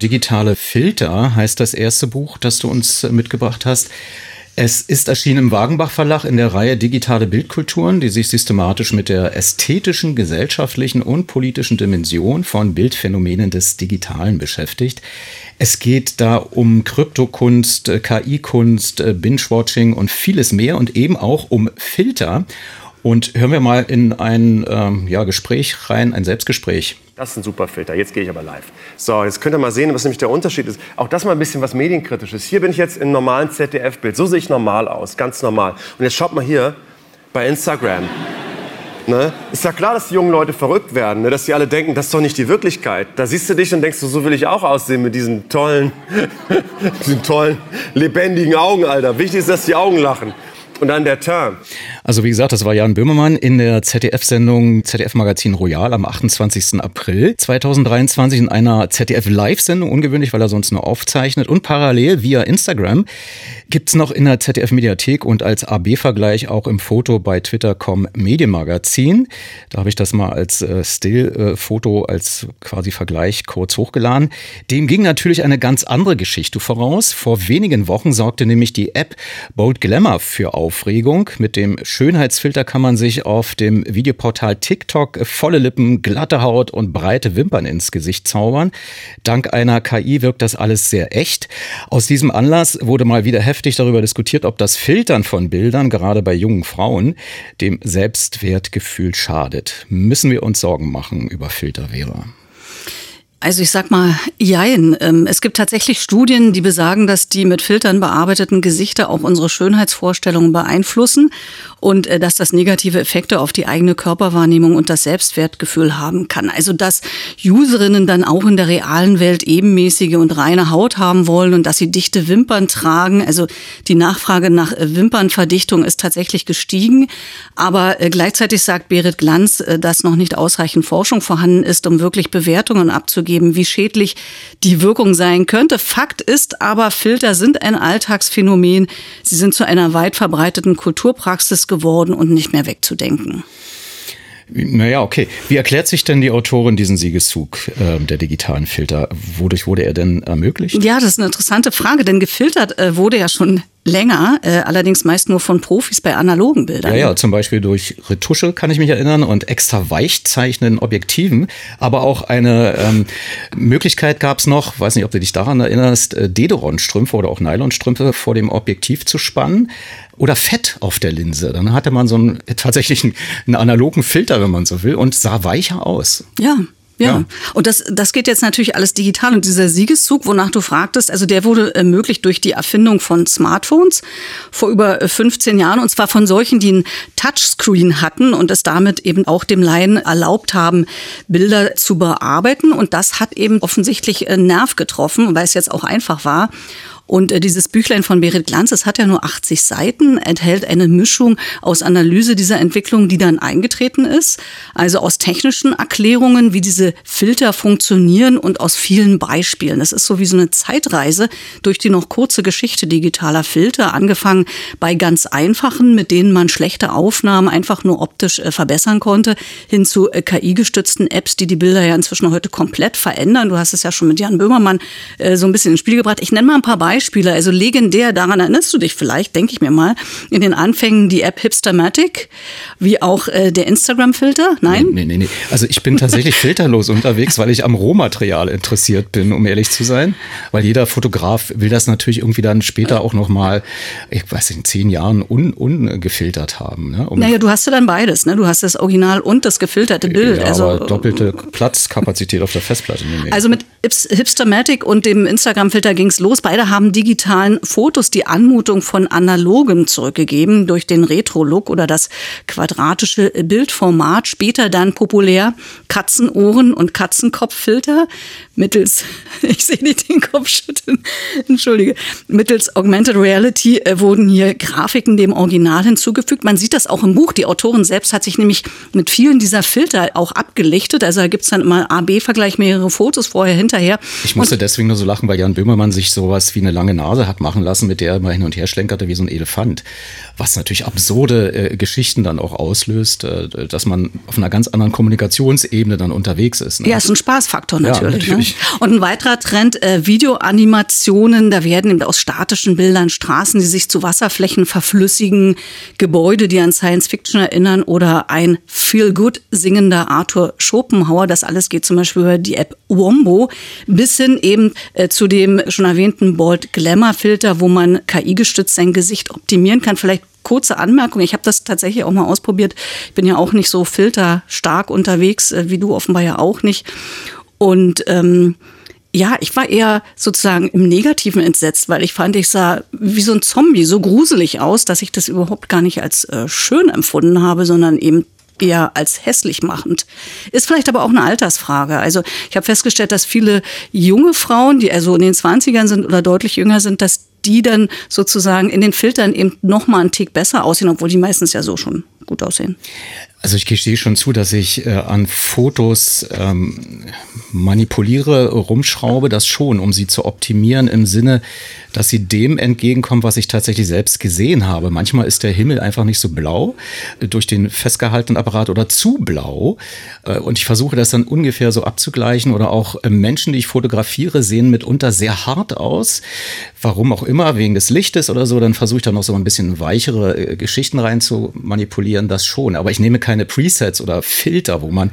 Digitale Filter heißt das erste Buch, das du uns mitgebracht hast. Es ist erschienen im Wagenbach Verlag in der Reihe Digitale Bildkulturen, die sich systematisch mit der ästhetischen, gesellschaftlichen und politischen Dimension von Bildphänomenen des Digitalen beschäftigt. Es geht da um Kryptokunst, KI-Kunst, Binge-Watching und vieles mehr und eben auch um Filter. Und hören wir mal in ein ähm, ja, Gespräch rein, ein Selbstgespräch. Das ist ein super Filter. Jetzt gehe ich aber live. So, jetzt könnt ihr mal sehen, was nämlich der Unterschied ist. Auch das mal ein bisschen was Medienkritisches. Hier bin ich jetzt im normalen ZDF-Bild. So sehe ich normal aus, ganz normal. Und jetzt schaut mal hier bei Instagram. Ne? Ist ja klar, dass die jungen Leute verrückt werden, ne? dass sie alle denken, das ist doch nicht die Wirklichkeit. Da siehst du dich und denkst du, so will ich auch aussehen mit diesen tollen, diesen tollen, lebendigen Augen, Alter. Wichtig ist, dass die Augen lachen. Und dann der Term. Also wie gesagt, das war Jan Böhmermann in der ZDF-Sendung ZDF-Magazin Royal am 28. April 2023 in einer ZDF-Live-Sendung, ungewöhnlich, weil er sonst nur aufzeichnet. Und parallel via Instagram gibt's noch in der ZDF-Mediathek und als AB-Vergleich auch im Foto bei Twitter.com Medienmagazin. Da habe ich das mal als äh, Still-Foto, als quasi Vergleich kurz hochgeladen. Dem ging natürlich eine ganz andere Geschichte voraus. Vor wenigen Wochen sorgte nämlich die App Bold Glamour für Aufregung mit dem Schönheitsfilter kann man sich auf dem Videoportal TikTok volle Lippen, glatte Haut und breite Wimpern ins Gesicht zaubern. Dank einer KI wirkt das alles sehr echt. Aus diesem Anlass wurde mal wieder heftig darüber diskutiert, ob das Filtern von Bildern gerade bei jungen Frauen dem Selbstwertgefühl schadet. Müssen wir uns Sorgen machen über Filter, Vera? Also ich sag mal, jein. Ähm, es gibt tatsächlich Studien, die besagen, dass die mit Filtern bearbeiteten Gesichter auch unsere Schönheitsvorstellungen beeinflussen und äh, dass das negative Effekte auf die eigene Körperwahrnehmung und das Selbstwertgefühl haben kann. Also dass Userinnen dann auch in der realen Welt ebenmäßige und reine Haut haben wollen und dass sie dichte Wimpern tragen. Also die Nachfrage nach äh, Wimpernverdichtung ist tatsächlich gestiegen. Aber äh, gleichzeitig sagt Berit Glanz, dass noch nicht ausreichend Forschung vorhanden ist, um wirklich Bewertungen abzugeben geben, wie schädlich die Wirkung sein könnte. Fakt ist aber, Filter sind ein Alltagsphänomen. Sie sind zu einer weit verbreiteten Kulturpraxis geworden und nicht mehr wegzudenken. Naja, okay. Wie erklärt sich denn die Autorin diesen Siegeszug äh, der digitalen Filter? Wodurch wurde er denn ermöglicht? Ja, das ist eine interessante Frage, denn gefiltert äh, wurde ja schon länger, äh, allerdings meist nur von Profis bei analogen Bildern. Ja, ja, zum Beispiel durch Retusche kann ich mich erinnern und extra weichzeichnen Objektiven. Aber auch eine ähm, Möglichkeit gab es noch, weiß nicht, ob du dich daran erinnerst, äh, Dederon-Strümpfe oder auch Nylonstrümpfe vor dem Objektiv zu spannen oder Fett auf der Linse. Dann hatte man so einen tatsächlich einen, einen analogen Filter, wenn man so will, und sah weicher aus. Ja, ja. ja. und das, das geht jetzt natürlich alles digital. Und dieser Siegeszug, wonach du fragtest, also der wurde ermöglicht durch die Erfindung von Smartphones vor über 15 Jahren. Und zwar von solchen, die ein Touchscreen hatten und es damit eben auch dem Laien erlaubt haben, Bilder zu bearbeiten. Und das hat eben offensichtlich einen Nerv getroffen, weil es jetzt auch einfach war. Und äh, dieses Büchlein von Berit Glanz, das hat ja nur 80 Seiten, enthält eine Mischung aus Analyse dieser Entwicklung, die dann eingetreten ist, also aus technischen Erklärungen, wie diese Filter funktionieren und aus vielen Beispielen. Das ist so wie so eine Zeitreise durch die noch kurze Geschichte digitaler Filter, angefangen bei ganz einfachen, mit denen man schlechte Aufnahmen einfach nur optisch äh, verbessern konnte, hin zu äh, KI-gestützten Apps, die die Bilder ja inzwischen heute komplett verändern. Du hast es ja schon mit Jan Böhmermann äh, so ein bisschen ins Spiel gebracht. Ich nenne mal ein paar Beispiele. Beispiele, also legendär, daran erinnerst du dich vielleicht, denke ich mir mal, in den Anfängen die App Hipstermatic, wie auch äh, der Instagram-Filter? Nein? Nee, nee, nee. Also ich bin tatsächlich filterlos unterwegs, weil ich am Rohmaterial interessiert bin, um ehrlich zu sein. Weil jeder Fotograf will das natürlich irgendwie dann später auch nochmal, ich weiß nicht, in zehn Jahren un, ungefiltert haben. Ne? Um naja, du hast ja dann beides, ne? Du hast das Original und das gefilterte Bild. Ja, also aber doppelte Platzkapazität auf der Festplatte. Also mit Hipstermatic und dem Instagram-Filter ging es los. Beide haben digitalen Fotos die Anmutung von analogem zurückgegeben durch den Retro-Look oder das quadratische Bildformat. Später dann populär Katzenohren und Katzenkopffilter mittels, ich sehe nicht den Kopf schütteln, entschuldige, mittels Augmented Reality äh, wurden hier Grafiken dem Original hinzugefügt. Man sieht das auch im Buch. Die Autorin selbst hat sich nämlich mit vielen dieser Filter auch abgelichtet. Also da gibt es dann immer A-B-Vergleich, mehrere Fotos vorher, hinterher. Ich musste und deswegen nur so lachen, weil Jan Böhmermann sich sowas wie eine lange Nase hat machen lassen, mit der er mal hin und her schlenkerte wie so ein Elefant. Was natürlich absurde äh, Geschichten dann auch auslöst, äh, dass man auf einer ganz anderen Kommunikationsebene dann unterwegs ist. Ne? Ja, ist ein Spaßfaktor natürlich. Ja, natürlich. Ne? Und ein weiterer Trend, äh, Videoanimationen, da werden eben aus statischen Bildern Straßen, die sich zu Wasserflächen verflüssigen, Gebäude, die an Science Fiction erinnern oder ein Feel-Good singender Arthur Schopenhauer. Das alles geht zum Beispiel über die App Wombo bis hin eben äh, zu dem schon erwähnten Bold Glamour Filter, wo man KI-gestützt sein Gesicht optimieren kann. Vielleicht kurze Anmerkung. Ich habe das tatsächlich auch mal ausprobiert. Ich bin ja auch nicht so filterstark unterwegs, äh, wie du offenbar ja auch nicht. Und ähm, ja, ich war eher sozusagen im Negativen entsetzt, weil ich fand, ich sah wie so ein Zombie so gruselig aus, dass ich das überhaupt gar nicht als äh, schön empfunden habe, sondern eben eher als hässlich machend. Ist vielleicht aber auch eine Altersfrage. Also ich habe festgestellt, dass viele junge Frauen, die also in den 20ern sind oder deutlich jünger sind, dass die dann sozusagen in den Filtern eben noch mal einen Tick besser aussehen, obwohl die meistens ja so schon gut aussehen. Also ich gestehe schon zu, dass ich äh, an Fotos ähm, manipuliere, rumschraube, das schon, um sie zu optimieren im Sinne, dass sie dem entgegenkommen, was ich tatsächlich selbst gesehen habe. Manchmal ist der Himmel einfach nicht so blau äh, durch den festgehaltenen Apparat oder zu blau. Äh, und ich versuche das dann ungefähr so abzugleichen. Oder auch äh, Menschen, die ich fotografiere, sehen mitunter sehr hart aus. Warum auch immer, wegen des Lichtes oder so. Dann versuche ich da noch so ein bisschen weichere äh, Geschichten rein zu manipulieren, das schon. Aber ich nehme keine Presets oder Filter, wo man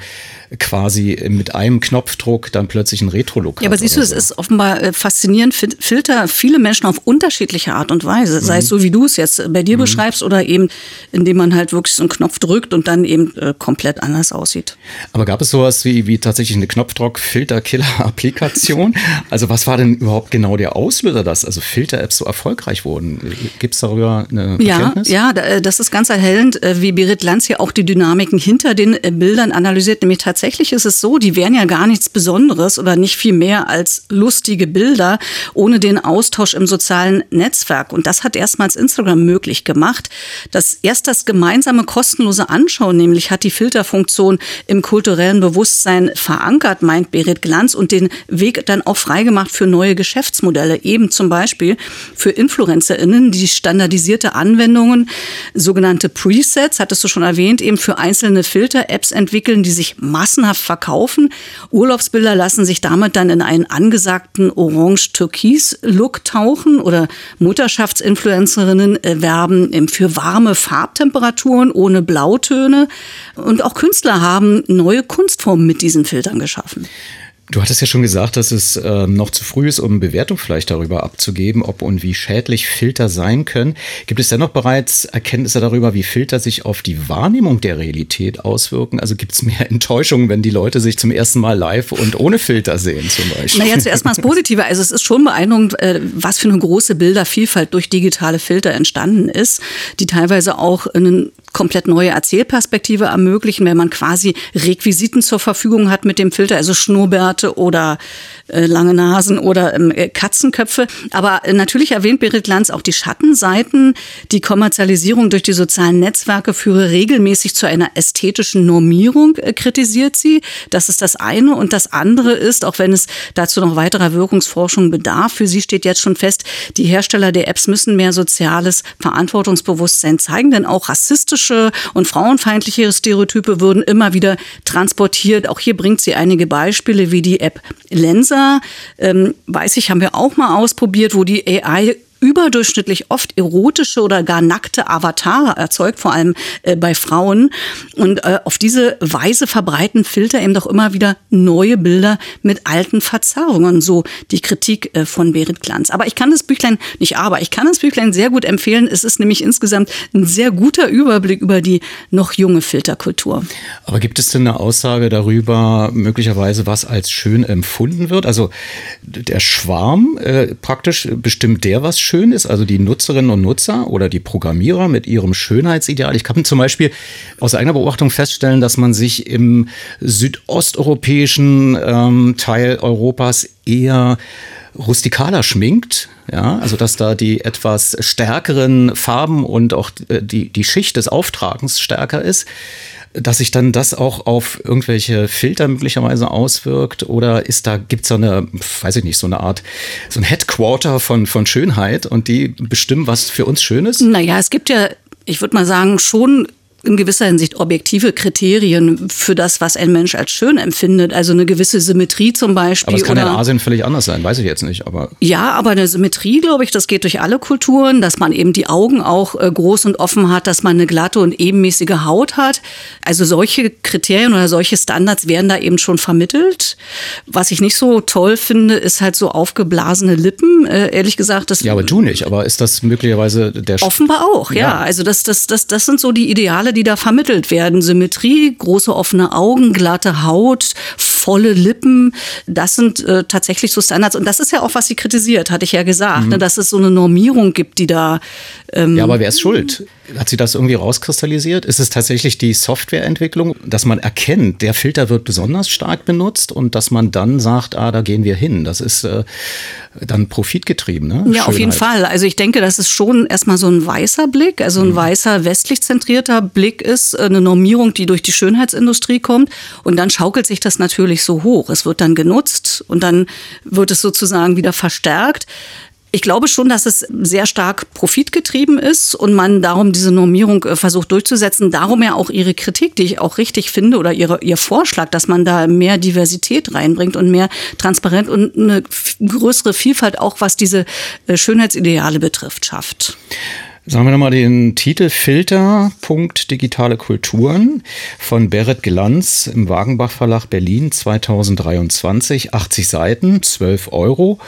quasi mit einem Knopfdruck dann plötzlich ein Retro-Look Ja, aber siehst du, so. es ist offenbar äh, faszinierend. Filter viele Menschen auf unterschiedliche Art und Weise. Sei es mhm. so, wie du es jetzt bei dir mhm. beschreibst oder eben, indem man halt wirklich so einen Knopf drückt und dann eben äh, komplett anders aussieht. Aber gab es sowas wie, wie tatsächlich eine Knopfdruck-Filter-Killer-Applikation? also was war denn überhaupt genau der Auslöser, dass also Filter-Apps so erfolgreich wurden? Gibt es darüber eine ja, Erkenntnis? Ja, äh, das ist ganz erhellend, äh, wie Berit Lanz hier auch die Dynamiken hinter den Bildern analysiert, nämlich tatsächlich tatsächlich ist es so, die wären ja gar nichts Besonderes oder nicht viel mehr als lustige Bilder ohne den Austausch im sozialen Netzwerk. Und das hat erstmals Instagram möglich gemacht. Das erst das gemeinsame kostenlose Anschauen, nämlich hat die Filterfunktion im kulturellen Bewusstsein verankert, meint Berit Glanz, und den Weg dann auch freigemacht für neue Geschäftsmodelle, eben zum Beispiel für InfluencerInnen, die standardisierte Anwendungen, sogenannte Presets, hattest du schon erwähnt, eben für einzelne Filter-Apps entwickeln, die sich massenhaft verkaufen. Urlaubsbilder lassen sich damit dann in einen angesagten Orange-Türkis-Look tauchen oder Mutterschaftsinfluencerinnen werben für warme Farbtemperaturen ohne Blautöne. Und auch Künstler haben neue Kunstformen mit diesen Filtern geschaffen. Du hattest ja schon gesagt, dass es äh, noch zu früh ist, um Bewertung vielleicht darüber abzugeben, ob und wie schädlich Filter sein können. Gibt es dennoch bereits Erkenntnisse darüber, wie Filter sich auf die Wahrnehmung der Realität auswirken? Also gibt es mehr Enttäuschungen, wenn die Leute sich zum ersten Mal live und ohne Filter sehen zum Beispiel? Naja, zuerst mal das Positive. Also es ist schon beeindruckend, äh, was für eine große Bildervielfalt durch digitale Filter entstanden ist, die teilweise auch einen komplett neue Erzählperspektive ermöglichen, wenn man quasi Requisiten zur Verfügung hat mit dem Filter, also Schnurrbärte oder äh, lange Nasen oder ähm, äh, Katzenköpfe. Aber äh, natürlich erwähnt Berit Lanz auch die Schattenseiten. Die Kommerzialisierung durch die sozialen Netzwerke führe regelmäßig zu einer ästhetischen Normierung, äh, kritisiert sie. Das ist das eine. Und das andere ist, auch wenn es dazu noch weiterer Wirkungsforschung bedarf, für sie steht jetzt schon fest, die Hersteller der Apps müssen mehr soziales Verantwortungsbewusstsein zeigen, denn auch rassistische rassistische und frauenfeindliche Stereotype würden immer wieder transportiert. Auch hier bringt sie einige Beispiele wie die App Lensa. Ähm, weiß ich, haben wir auch mal ausprobiert, wo die AI überdurchschnittlich oft erotische oder gar nackte Avatare erzeugt, vor allem äh, bei Frauen. Und äh, auf diese Weise verbreiten Filter eben doch immer wieder neue Bilder mit alten Verzerrungen. So die Kritik äh, von Berit Glanz. Aber ich kann das Büchlein, nicht aber, ich kann das Büchlein sehr gut empfehlen. Es ist nämlich insgesamt ein sehr guter Überblick über die noch junge Filterkultur. Aber gibt es denn eine Aussage darüber, möglicherweise, was als schön empfunden wird? Also der Schwarm äh, praktisch bestimmt der, was schön ist, also die Nutzerinnen und Nutzer oder die Programmierer mit ihrem Schönheitsideal. Ich kann zum Beispiel aus eigener Beobachtung feststellen, dass man sich im südosteuropäischen ähm, Teil Europas eher rustikaler schminkt, ja, also dass da die etwas stärkeren Farben und auch äh, die, die Schicht des Auftragens stärker ist, dass sich dann das auch auf irgendwelche Filter möglicherweise auswirkt oder ist da, gibt es da eine, weiß ich nicht, so eine Art, so ein Headquarter von, von Schönheit und die bestimmen, was für uns schön ist? Naja, es gibt ja ich würde mal sagen, schon in gewisser Hinsicht objektive Kriterien für das, was ein Mensch als schön empfindet. Also eine gewisse Symmetrie zum Beispiel. Aber es kann oder, in Asien völlig anders sein, weiß ich jetzt nicht. Aber ja, aber eine Symmetrie, glaube ich, das geht durch alle Kulturen, dass man eben die Augen auch äh, groß und offen hat, dass man eine glatte und ebenmäßige Haut hat. Also solche Kriterien oder solche Standards werden da eben schon vermittelt. Was ich nicht so toll finde, ist halt so aufgeblasene Lippen. Äh, ehrlich gesagt, das. Ja, aber du nicht. Aber ist das möglicherweise der? Offenbar auch, ja. ja. Also das, das, das, das sind so die Ideale, die da vermittelt werden. Symmetrie, große offene Augen, glatte Haut, volle Lippen, das sind äh, tatsächlich so Standards. Und das ist ja auch, was sie kritisiert, hatte ich ja gesagt, mhm. ne, dass es so eine Normierung gibt, die da. Ähm, ja, aber wer ist schuld? Hat sie das irgendwie rauskristallisiert? Ist es tatsächlich die Softwareentwicklung, dass man erkennt, der Filter wird besonders stark benutzt und dass man dann sagt, ah, da gehen wir hin? Das ist äh, dann profitgetrieben, ne? Ja, Schönheit. auf jeden Fall. Also ich denke, das ist schon erstmal so ein weißer Blick, also ein mhm. weißer westlich zentrierter Blick ist, äh, eine Normierung, die durch die Schönheitsindustrie kommt. Und dann schaukelt sich das natürlich so hoch. Es wird dann genutzt und dann wird es sozusagen wieder verstärkt. Ich glaube schon, dass es sehr stark profitgetrieben ist und man darum diese Normierung äh, versucht durchzusetzen. Darum ja auch ihre Kritik, die ich auch richtig finde, oder ihre, ihr Vorschlag, dass man da mehr Diversität reinbringt und mehr Transparenz und eine größere Vielfalt auch, was diese äh, Schönheitsideale betrifft, schafft. Sagen wir nochmal den Titel Filter. Digitale Kulturen von Berit Glanz im Wagenbach Verlag Berlin 2023. 80 Seiten, 12 Euro.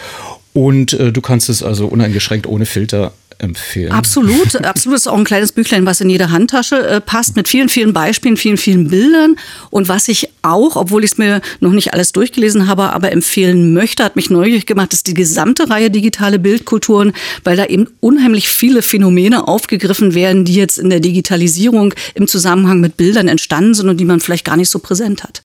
Und äh, du kannst es also uneingeschränkt ohne Filter empfehlen. Absolut, absolut. Das ist auch ein kleines Büchlein, was in jede Handtasche äh, passt, mit vielen, vielen Beispielen, vielen, vielen Bildern. Und was ich auch, obwohl ich es mir noch nicht alles durchgelesen habe, aber empfehlen möchte, hat mich neugierig gemacht, ist die gesamte Reihe digitale Bildkulturen, weil da eben unheimlich viele Phänomene aufgegriffen werden, die jetzt in der Digitalisierung im Zusammenhang mit Bildern entstanden sind und die man vielleicht gar nicht so präsent hat.